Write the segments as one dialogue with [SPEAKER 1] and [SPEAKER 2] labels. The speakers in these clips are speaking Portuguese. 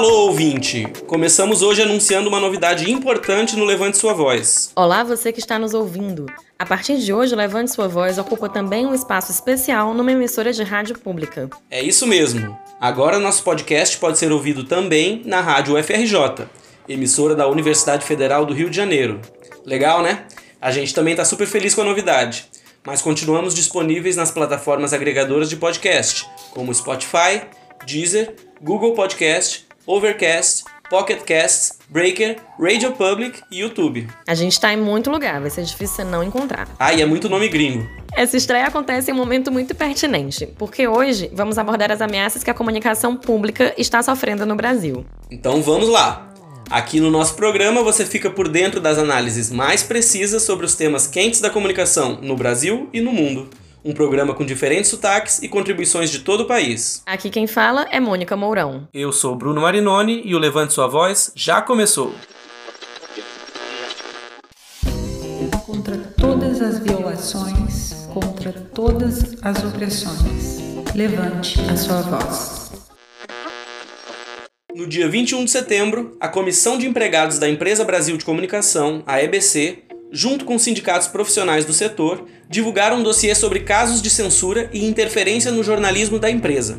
[SPEAKER 1] Alô, ouvinte! Começamos hoje anunciando uma novidade importante no Levante Sua Voz.
[SPEAKER 2] Olá, você que está nos ouvindo. A partir de hoje, o Levante Sua Voz ocupa também um espaço especial numa emissora de rádio pública.
[SPEAKER 1] É isso mesmo. Agora nosso podcast pode ser ouvido também na Rádio UFRJ, emissora da Universidade Federal do Rio de Janeiro. Legal, né? A gente também está super feliz com a novidade. Mas continuamos disponíveis nas plataformas agregadoras de podcast, como Spotify, Deezer, Google Podcast, Overcast, Pocket Casts, Breaker, Radio Public e YouTube.
[SPEAKER 2] A gente está em muito lugar, vai ser difícil você não encontrar.
[SPEAKER 1] Ah, e é muito nome gringo.
[SPEAKER 2] Essa estreia acontece em um momento muito pertinente, porque hoje vamos abordar as ameaças que a comunicação pública está sofrendo no Brasil.
[SPEAKER 1] Então vamos lá! Aqui no nosso programa você fica por dentro das análises mais precisas sobre os temas quentes da comunicação no Brasil e no mundo. Um programa com diferentes sotaques e contribuições de todo o país.
[SPEAKER 2] Aqui quem fala é Mônica Mourão.
[SPEAKER 1] Eu sou Bruno Marinoni e o Levante Sua Voz já começou.
[SPEAKER 3] Contra todas as violações, contra todas as opressões, levante a sua voz.
[SPEAKER 1] No dia 21 de setembro, a Comissão de Empregados da Empresa Brasil de Comunicação, a EBC, junto com sindicatos profissionais do setor, divulgaram um dossiê sobre casos de censura e interferência no jornalismo da empresa.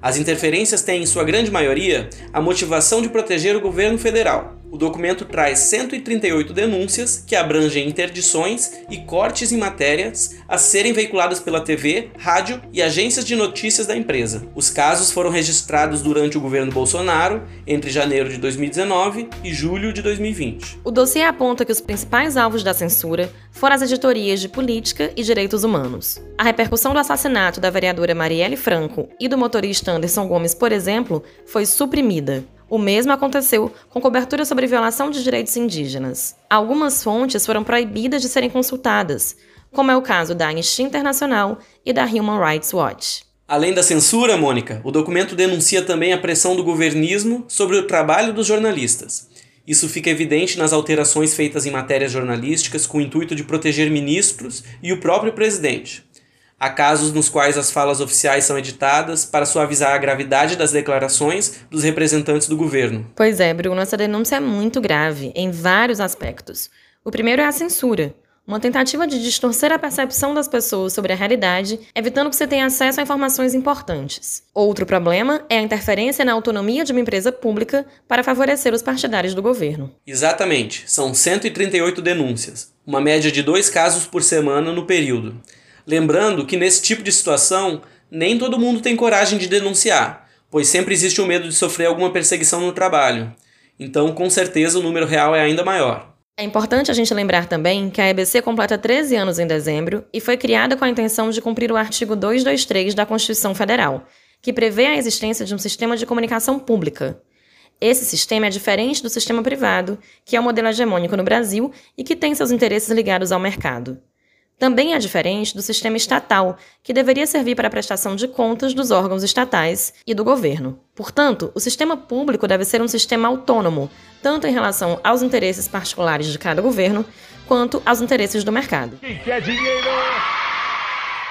[SPEAKER 1] As interferências têm, em sua grande maioria, a motivação de proteger o governo federal. O documento traz 138 denúncias que abrangem interdições e cortes em matérias a serem veiculadas pela TV, rádio e agências de notícias da empresa. Os casos foram registrados durante o governo Bolsonaro, entre janeiro de 2019 e julho de 2020.
[SPEAKER 2] O dossiê aponta que os principais alvos da censura foram as editorias de política e direitos humanos. A repercussão do assassinato da vereadora Marielle Franco e do motorista Anderson Gomes, por exemplo, foi suprimida. O mesmo aconteceu com cobertura sobre violação de direitos indígenas. Algumas fontes foram proibidas de serem consultadas, como é o caso da Anistia Internacional e da Human Rights Watch.
[SPEAKER 1] Além da censura, Mônica, o documento denuncia também a pressão do governismo sobre o trabalho dos jornalistas. Isso fica evidente nas alterações feitas em matérias jornalísticas com o intuito de proteger ministros e o próprio presidente. Há casos nos quais as falas oficiais são editadas para suavizar a gravidade das declarações dos representantes do governo.
[SPEAKER 2] Pois é, Bruno, essa denúncia é muito grave, em vários aspectos. O primeiro é a censura. Uma tentativa de distorcer a percepção das pessoas sobre a realidade, evitando que você tenha acesso a informações importantes. Outro problema é a interferência na autonomia de uma empresa pública para favorecer os partidários do governo.
[SPEAKER 1] Exatamente, são 138 denúncias, uma média de dois casos por semana no período. Lembrando que nesse tipo de situação, nem todo mundo tem coragem de denunciar, pois sempre existe o medo de sofrer alguma perseguição no trabalho. Então, com certeza, o número real é ainda maior.
[SPEAKER 2] É importante a gente lembrar também que a EBC completa 13 anos em dezembro e foi criada com a intenção de cumprir o artigo 223 da Constituição Federal, que prevê a existência de um sistema de comunicação pública. Esse sistema é diferente do sistema privado, que é o modelo hegemônico no Brasil e que tem seus interesses ligados ao mercado. Também é diferente do sistema estatal, que deveria servir para a prestação de contas dos órgãos estatais e do governo. Portanto, o sistema público deve ser um sistema autônomo, tanto em relação aos interesses particulares de cada governo, quanto aos interesses do mercado. Quem quer dinheiro?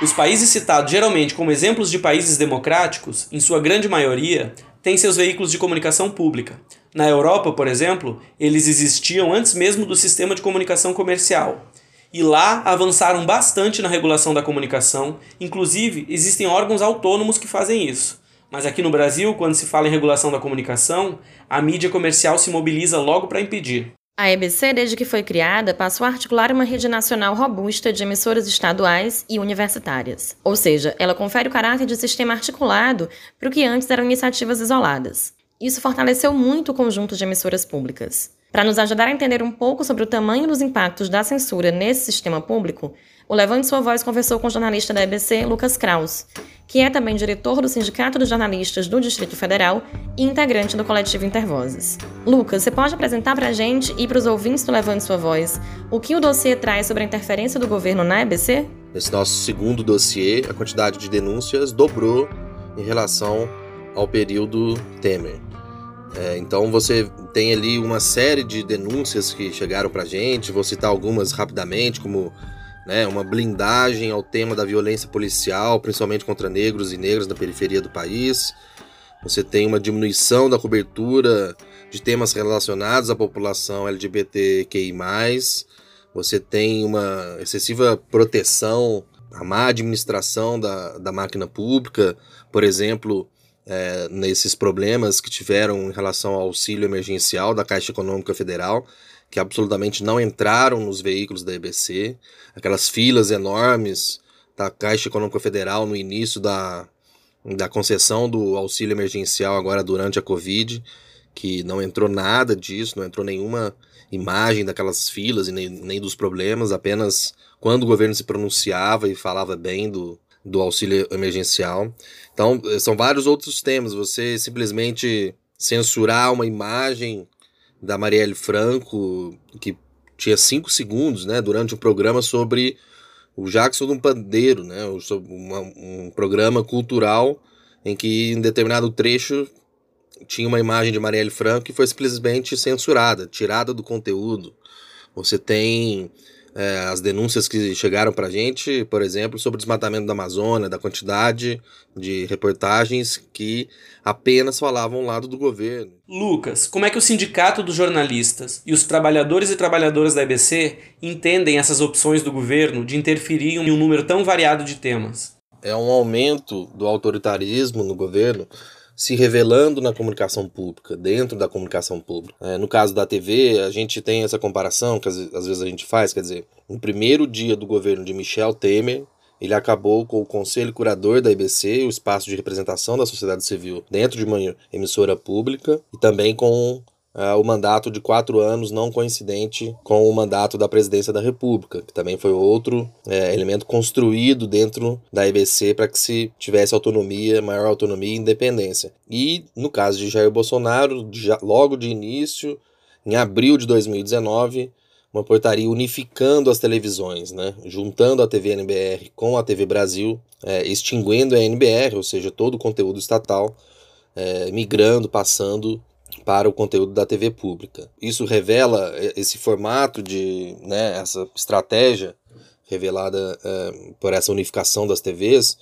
[SPEAKER 1] Os países citados geralmente como exemplos de países democráticos, em sua grande maioria, têm seus veículos de comunicação pública. Na Europa, por exemplo, eles existiam antes mesmo do sistema de comunicação comercial e lá avançaram bastante na regulação da comunicação, inclusive existem órgãos autônomos que fazem isso. Mas aqui no Brasil, quando se fala em regulação da comunicação, a mídia comercial se mobiliza logo para impedir.
[SPEAKER 2] A EBC, desde que foi criada, passou a articular uma rede nacional robusta de emissoras estaduais e universitárias. Ou seja, ela confere o caráter de sistema articulado para o que antes eram iniciativas isoladas. Isso fortaleceu muito o conjunto de emissoras públicas. Para nos ajudar a entender um pouco sobre o tamanho dos impactos da censura nesse sistema público, o Levante Sua Voz conversou com o jornalista da EBC, Lucas Kraus, que é também diretor do Sindicato dos Jornalistas do Distrito Federal e integrante do coletivo Intervozes. Lucas, você pode apresentar para a gente e para os ouvintes do Levante Sua Voz o que o dossiê traz sobre a interferência do governo na EBC?
[SPEAKER 4] Nesse nosso segundo dossiê, a quantidade de denúncias dobrou em relação ao período Temer. É, então você tem ali uma série de denúncias que chegaram para gente, vou citar algumas rapidamente, como né, uma blindagem ao tema da violência policial, principalmente contra negros e negras na periferia do país, você tem uma diminuição da cobertura de temas relacionados à população LGBTQI+, você tem uma excessiva proteção, a má administração da, da máquina pública, por exemplo, é, nesses problemas que tiveram em relação ao auxílio emergencial da Caixa Econômica Federal, que absolutamente não entraram nos veículos da EBC, aquelas filas enormes da Caixa Econômica Federal no início da, da concessão do auxílio emergencial agora durante a Covid, que não entrou nada disso, não entrou nenhuma imagem daquelas filas e nem, nem dos problemas, apenas quando o governo se pronunciava e falava bem do, do auxílio emergencial. Então, são vários outros temas. Você simplesmente censurar uma imagem da Marielle Franco, que tinha cinco segundos, né, durante um programa sobre o Jackson do Pandeiro, né, uma, um programa cultural em que em determinado trecho tinha uma imagem de Marielle Franco que foi simplesmente censurada, tirada do conteúdo. Você tem é, as denúncias que chegaram para a gente, por exemplo, sobre o desmatamento da Amazônia, da quantidade de reportagens que apenas falavam ao lado do governo.
[SPEAKER 1] Lucas, como é que o Sindicato dos Jornalistas e os trabalhadores e trabalhadoras da EBC entendem essas opções do governo de interferir em um número tão variado de temas?
[SPEAKER 4] É um aumento do autoritarismo no governo se revelando na comunicação pública, dentro da comunicação pública. É, no caso da TV, a gente tem essa comparação que às, às vezes a gente faz, quer dizer, no primeiro dia do governo de Michel Temer, ele acabou com o conselho curador da IBC, o espaço de representação da sociedade civil dentro de uma emissora pública, e também com o mandato de quatro anos não coincidente com o mandato da presidência da República, que também foi outro é, elemento construído dentro da EBC para que se tivesse autonomia, maior autonomia e independência. E no caso de Jair Bolsonaro, já, logo de início, em abril de 2019, uma portaria unificando as televisões, né? juntando a TV NBR com a TV Brasil, é, extinguindo a NBR, ou seja, todo o conteúdo estatal, é, migrando, passando para o conteúdo da TV pública. Isso revela esse formato de, né, essa estratégia revelada é, por essa unificação das TVs,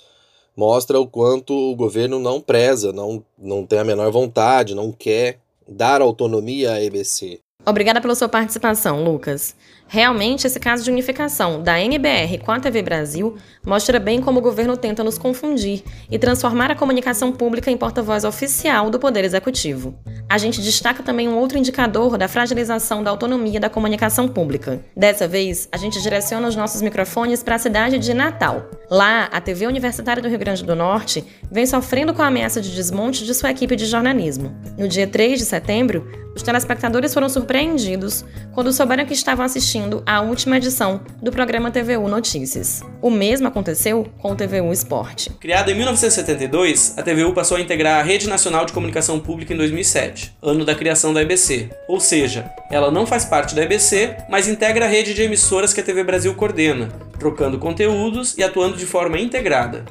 [SPEAKER 4] mostra o quanto o governo não preza, não, não tem a menor vontade, não quer dar autonomia à EBC.
[SPEAKER 2] Obrigada pela sua participação, Lucas. Realmente, esse caso de unificação da NBR com a TV Brasil mostra bem como o governo tenta nos confundir e transformar a comunicação pública em porta-voz oficial do Poder Executivo. A gente destaca também um outro indicador da fragilização da autonomia da comunicação pública. Dessa vez, a gente direciona os nossos microfones para a cidade de Natal. Lá, a TV Universitária do Rio Grande do Norte vem sofrendo com a ameaça de desmonte de sua equipe de jornalismo. No dia 3 de setembro, os telespectadores foram surpreendidos quando souberam que estavam assistindo à última edição do programa TVU Notícias. O mesmo aconteceu com o TVU Esporte.
[SPEAKER 1] Criada em 1972, a TVU passou a integrar a Rede Nacional de Comunicação Pública em 2007, ano da criação da EBC. Ou seja, ela não faz parte da EBC, mas integra a rede de emissoras que a TV Brasil coordena, trocando conteúdos e atuando de forma integrada.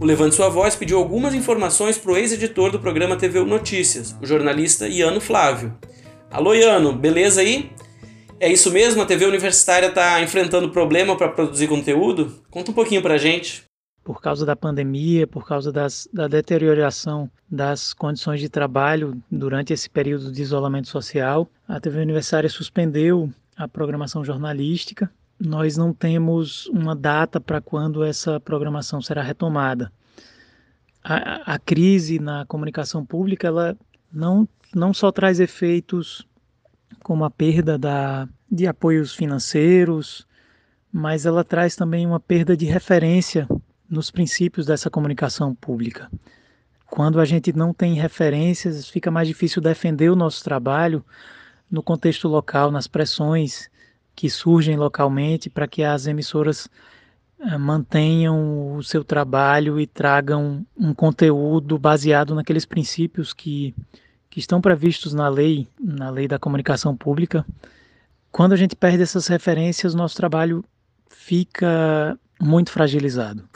[SPEAKER 1] O Levante Sua Voz pediu algumas informações para o ex-editor do programa TV Notícias, o jornalista Iano Flávio. Alô, Iano, beleza aí? É isso mesmo? A TV Universitária está enfrentando problema para produzir conteúdo? Conta um pouquinho para a gente.
[SPEAKER 5] Por causa da pandemia, por causa das, da deterioração das condições de trabalho durante esse período de isolamento social, a TV Universitária suspendeu a programação jornalística nós não temos uma data para quando essa programação será retomada. A, a, crise na comunicação pública ela não, não só traz efeitos como a perda da, de apoios financeiros, mas ela traz também uma perda de referência nos princípios dessa comunicação pública. Quando a gente não tem referências, fica mais difícil defender o nosso trabalho no contexto local, nas pressões que surgem localmente para que as emissoras eh, mantenham o seu trabalho e tragam um conteúdo baseado naqueles princípios que, que estão previstos na lei, na lei da comunicação pública. Quando a gente perde essas referências, nosso trabalho fica muito fragilizado.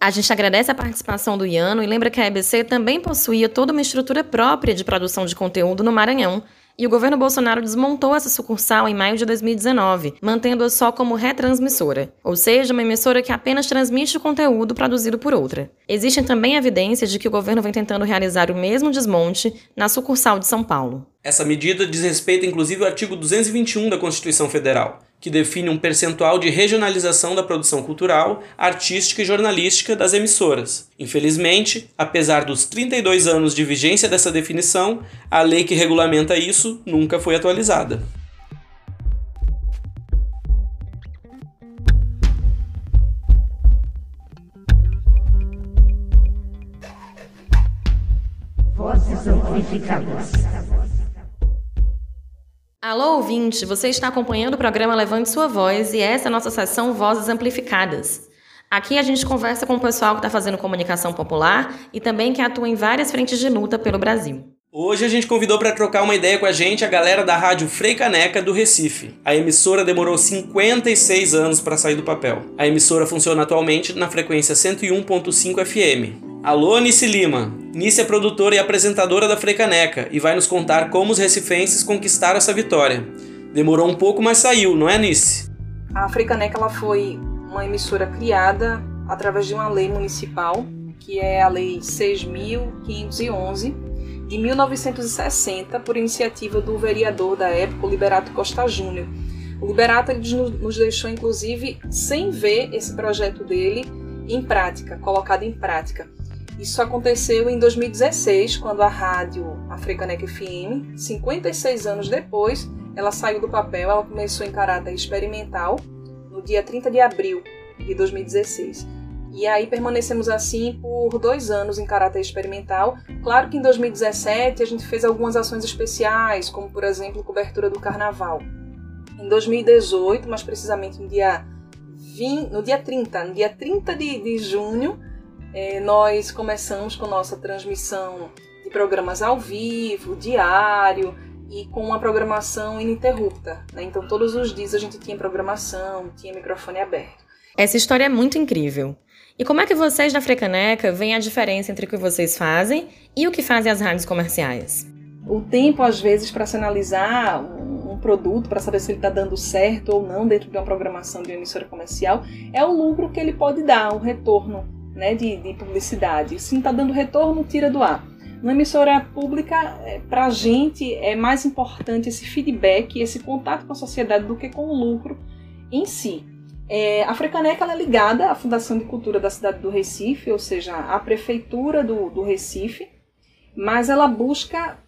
[SPEAKER 2] A gente agradece a participação do Iano e lembra que a EBC também possuía toda uma estrutura própria de produção de conteúdo no Maranhão E o governo Bolsonaro desmontou essa sucursal em maio de 2019, mantendo-a só como retransmissora, ou seja, uma emissora que apenas transmite o conteúdo produzido por outra. Existem também evidências de que o governo vem tentando realizar o mesmo desmonte na sucursal de São Paulo.
[SPEAKER 1] Essa medida diz respeito inclusive ao artigo 221 da Constituição Federal, que define um percentual de regionalização da produção cultural, artística e jornalística das emissoras. Infelizmente, apesar dos 32 anos de vigência dessa definição, a lei que regulamenta isso nunca foi atualizada.
[SPEAKER 2] Vozes amplificadas. Alô, ouvinte, você está acompanhando o programa Levante Sua Voz e essa é a nossa sessão Vozes Amplificadas. Aqui a gente conversa com o pessoal que está fazendo comunicação popular e também que atua em várias frentes de luta pelo Brasil.
[SPEAKER 1] Hoje a gente convidou para trocar uma ideia com a gente a galera da Rádio Frei Caneca do Recife. A emissora demorou 56 anos para sair do papel. A emissora funciona atualmente na frequência 101.5 FM. Alô, Nice Lima. Nice é produtora e apresentadora da Frecaneca e vai nos contar como os recifenses conquistaram essa vitória. Demorou um pouco, mas saiu, não é, Nice?
[SPEAKER 6] A Frecaneca ela foi uma emissora criada através de uma lei municipal, que é a Lei 6.511, de 1960, por iniciativa do vereador da época, Liberato Costa Júnior. O Liberato nos deixou, inclusive, sem ver esse projeto dele em prática, colocado em prática. Isso aconteceu em 2016, quando a rádio Africanec FM, 56 anos depois, ela saiu do papel, ela começou em caráter experimental no dia 30 de abril de 2016. E aí permanecemos assim por dois anos em caráter experimental. Claro que em 2017 a gente fez algumas ações especiais, como por exemplo cobertura do carnaval. Em 2018, mais precisamente no dia, 20, no dia 30, no dia 30 de, de junho, é, nós começamos com nossa transmissão de programas ao vivo, diário e com uma programação ininterrupta. Né? Então, todos os dias a gente tinha programação, tinha microfone aberto.
[SPEAKER 2] Essa história é muito incrível. E como é que vocês da Frecaneca veem a diferença entre o que vocês fazem e o que fazem as rádios comerciais?
[SPEAKER 6] O tempo, às vezes, para se analisar um produto, para saber se ele está dando certo ou não dentro de uma programação de uma emissora comercial, é o lucro que ele pode dar, o retorno né, de, de publicidade. Se não está dando retorno, tira do ar. Na emissora pública, é, para a gente, é mais importante esse feedback, esse contato com a sociedade do que com o lucro em si. É, a Frecaneca é ligada à Fundação de Cultura da cidade do Recife, ou seja, à prefeitura do, do Recife, mas ela busca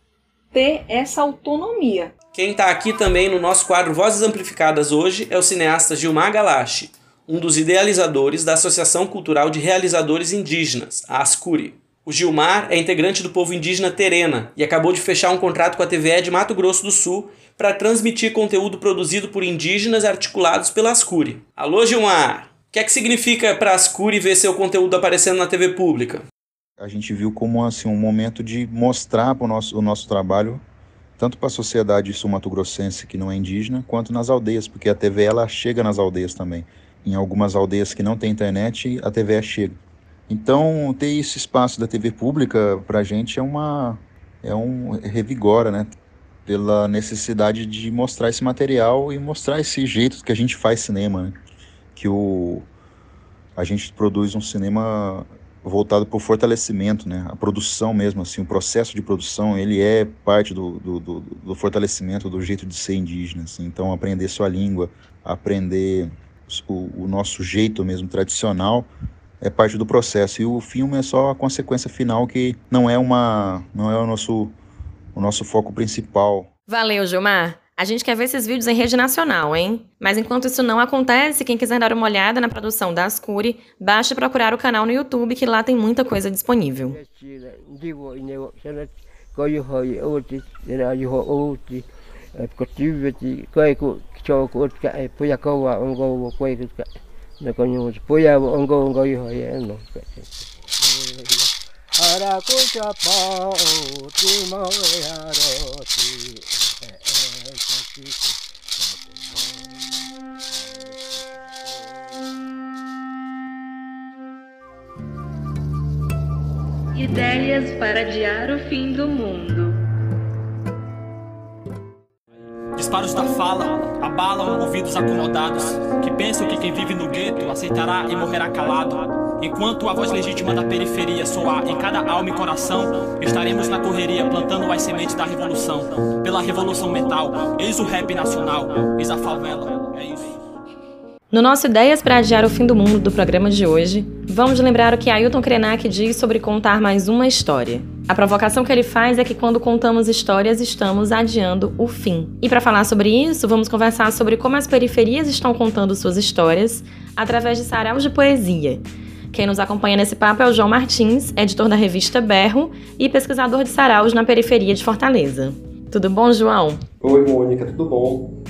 [SPEAKER 6] ter essa autonomia.
[SPEAKER 1] Quem está aqui também no nosso quadro Vozes Amplificadas hoje é o cineasta Gilmar Galache um dos idealizadores da Associação Cultural de Realizadores Indígenas, a Ascuri. O Gilmar é integrante do povo indígena Terena e acabou de fechar um contrato com a TVE de Mato Grosso do Sul para transmitir conteúdo produzido por indígenas articulados pela Ascuri. Alô, Gilmar! O que é que significa para a Ascuri ver seu conteúdo aparecendo na TV pública?
[SPEAKER 7] A gente viu como assim, um momento de mostrar o nosso, o nosso trabalho tanto para a sociedade sul-mato-grossense que não é indígena, quanto nas aldeias, porque a TV ela chega nas aldeias também em algumas aldeias que não tem internet, a TV chega. Então, ter esse espaço da TV pública para a gente é uma é um revigora, né? Pela necessidade de mostrar esse material e mostrar esse jeito que a gente faz cinema, né? Que o a gente produz um cinema voltado para o fortalecimento, né? A produção mesmo, assim, o processo de produção, ele é parte do, do, do, do fortalecimento do jeito de ser indígena, assim. Então, aprender sua língua, aprender o, o nosso jeito mesmo tradicional é parte do processo e o filme é só a consequência final que não é uma não é o nosso o nosso foco principal.
[SPEAKER 2] Valeu, Gilmar. A gente quer ver esses vídeos em rede nacional, hein? Mas enquanto isso não acontece, quem quiser dar uma olhada na produção da Ascuri, basta procurar o canal no YouTube que lá tem muita coisa disponível. Cái puya ông câu như vậy nó ara ko cha pa ti ma ara ti Ideias para adiar o fim do mundo.
[SPEAKER 8] Disparos da fala abalam ouvidos acomodados que pensam que quem vive no gueto aceitará e morrerá calado. Enquanto a voz legítima da periferia soar em cada alma e coração, estaremos na correria plantando as sementes da revolução. Pela revolução mental, eis o rap nacional, eis a favela, é isso.
[SPEAKER 2] No nosso Ideias para Adiar o Fim do Mundo do programa de hoje, vamos lembrar o que Ailton Krenak diz sobre contar mais uma história. A provocação que ele faz é que quando contamos histórias, estamos adiando o fim. E para falar sobre isso, vamos conversar sobre como as periferias estão contando suas histórias através de saraus de poesia. Quem nos acompanha nesse papo é o João Martins, editor da revista Berro e pesquisador de saraus na periferia de Fortaleza. Tudo bom, João?
[SPEAKER 9] Oi, Mônica, tudo bom?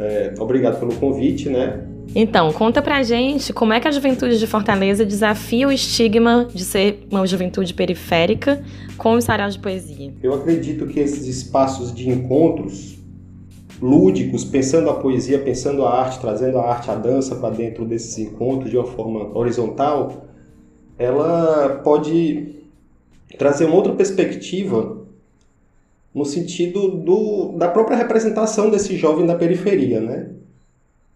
[SPEAKER 9] É, obrigado pelo convite, né?
[SPEAKER 2] Então, conta pra gente como é que a juventude de Fortaleza desafia o estigma de ser uma juventude periférica com os saraus de poesia.
[SPEAKER 9] Eu acredito que esses espaços de encontros lúdicos, pensando a poesia, pensando a arte, trazendo a arte, a dança para dentro desses encontros de uma forma horizontal, ela pode trazer uma outra perspectiva no sentido do, da própria representação desse jovem da periferia, né?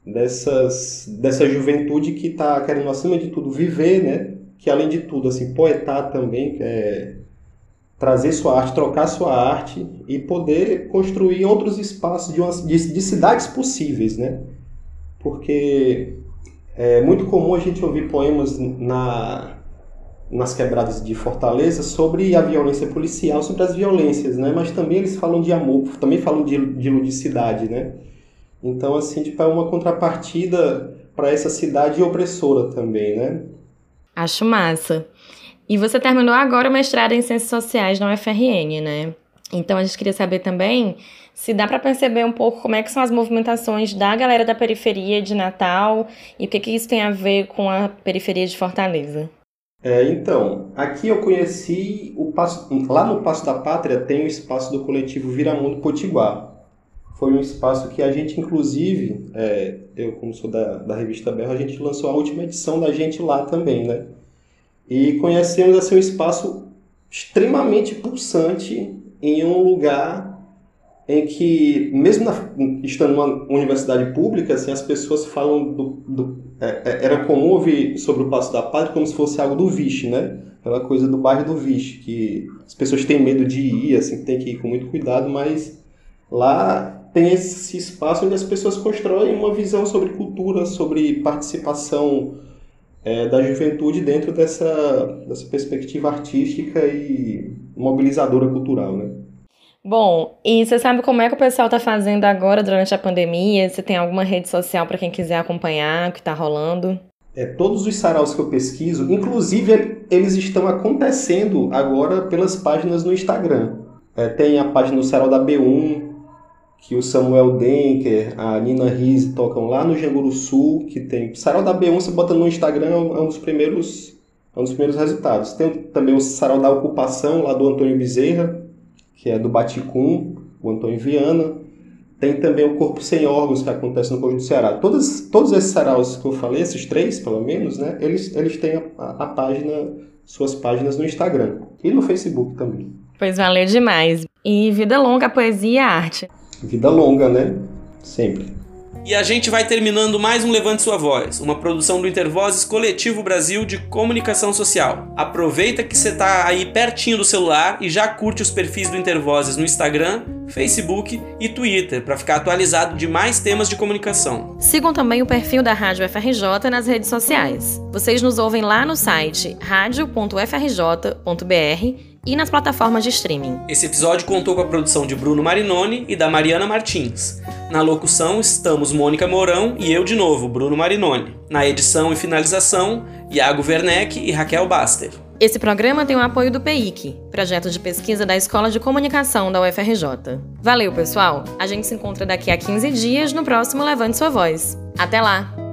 [SPEAKER 9] Dessas, dessa juventude que está querendo, acima de tudo, viver, né? Que, além de tudo, assim, poetar também, é trazer sua arte, trocar sua arte e poder construir outros espaços de, uma, de, de cidades possíveis, né? Porque é muito comum a gente ouvir poemas na, nas quebradas de Fortaleza sobre a violência policial, sobre as violências, né? Mas também eles falam de amor, também falam de, de ludicidade, né? Então, assim, tipo, é uma contrapartida para essa cidade opressora também, né?
[SPEAKER 2] Acho massa. E você terminou agora o mestrado em Ciências Sociais na UFRN, né? Então a gente queria saber também se dá para perceber um pouco como é que são as movimentações da galera da periferia de Natal e o que, que isso tem a ver com a periferia de Fortaleza.
[SPEAKER 9] É, então, aqui eu conheci o passo, lá no Passo da Pátria tem o espaço do coletivo Viramundo Potiguar foi um espaço que a gente, inclusive, é, eu como sou da, da revista Berro, a gente lançou a última edição da gente lá também, né? E conhecemos assim, um espaço extremamente pulsante em um lugar em que, mesmo na, estando numa universidade pública, assim, as pessoas falam do... do é, é era comum ouvir sobre o Passo da Pátria como se fosse algo do Vixe, né? Aquela coisa do bairro do Vixe, que as pessoas têm medo de ir, assim, tem que ir com muito cuidado, mas lá tem esse espaço onde as pessoas constroem uma visão sobre cultura, sobre participação é, da juventude dentro dessa, dessa perspectiva artística e mobilizadora cultural, né?
[SPEAKER 2] Bom, e você sabe como é que o pessoal está fazendo agora durante a pandemia? Você tem alguma rede social para quem quiser acompanhar o que está rolando?
[SPEAKER 9] É, todos os saraus que eu pesquiso, inclusive eles estão acontecendo agora pelas páginas no Instagram. É, tem a página do Sarau da B1, que o Samuel Denker, a Nina Rize tocam lá no Janguru Sul, que tem Sarau da B1, você bota no Instagram, é um dos primeiros, é um dos primeiros resultados. Tem também o Sarau da Ocupação, lá do Antônio Bezerra, que é do Baticum, o Antônio Viana. Tem também o Corpo Sem Órgãos, que acontece no Conjunto do Ceará. Todos, todos esses saraus que eu falei, esses três, pelo menos, né, eles, eles têm a, a, a página, suas páginas no Instagram. E no Facebook também.
[SPEAKER 2] Pois valeu demais. E vida longa, poesia e arte
[SPEAKER 9] vida longa, né? Sempre.
[SPEAKER 1] E a gente vai terminando mais um Levante Sua Voz, uma produção do Intervozes Coletivo Brasil de Comunicação Social. Aproveita que você está aí pertinho do celular e já curte os perfis do Intervozes no Instagram, Facebook e Twitter para ficar atualizado de mais temas de comunicação.
[SPEAKER 2] Sigam também o perfil da Rádio FRJ nas redes sociais. Vocês nos ouvem lá no site radio.frj.br e nas plataformas de streaming.
[SPEAKER 1] Esse episódio contou com a produção de Bruno Marinoni e da Mariana Martins. Na locução estamos Mônica Mourão e eu de novo, Bruno Marinoni. Na edição e finalização, Iago Werneck e Raquel Baster.
[SPEAKER 2] Esse programa tem o apoio do PEIC, projeto de pesquisa da Escola de Comunicação da UFRJ. Valeu, pessoal! A gente se encontra daqui a 15 dias no próximo Levante Sua Voz. Até lá!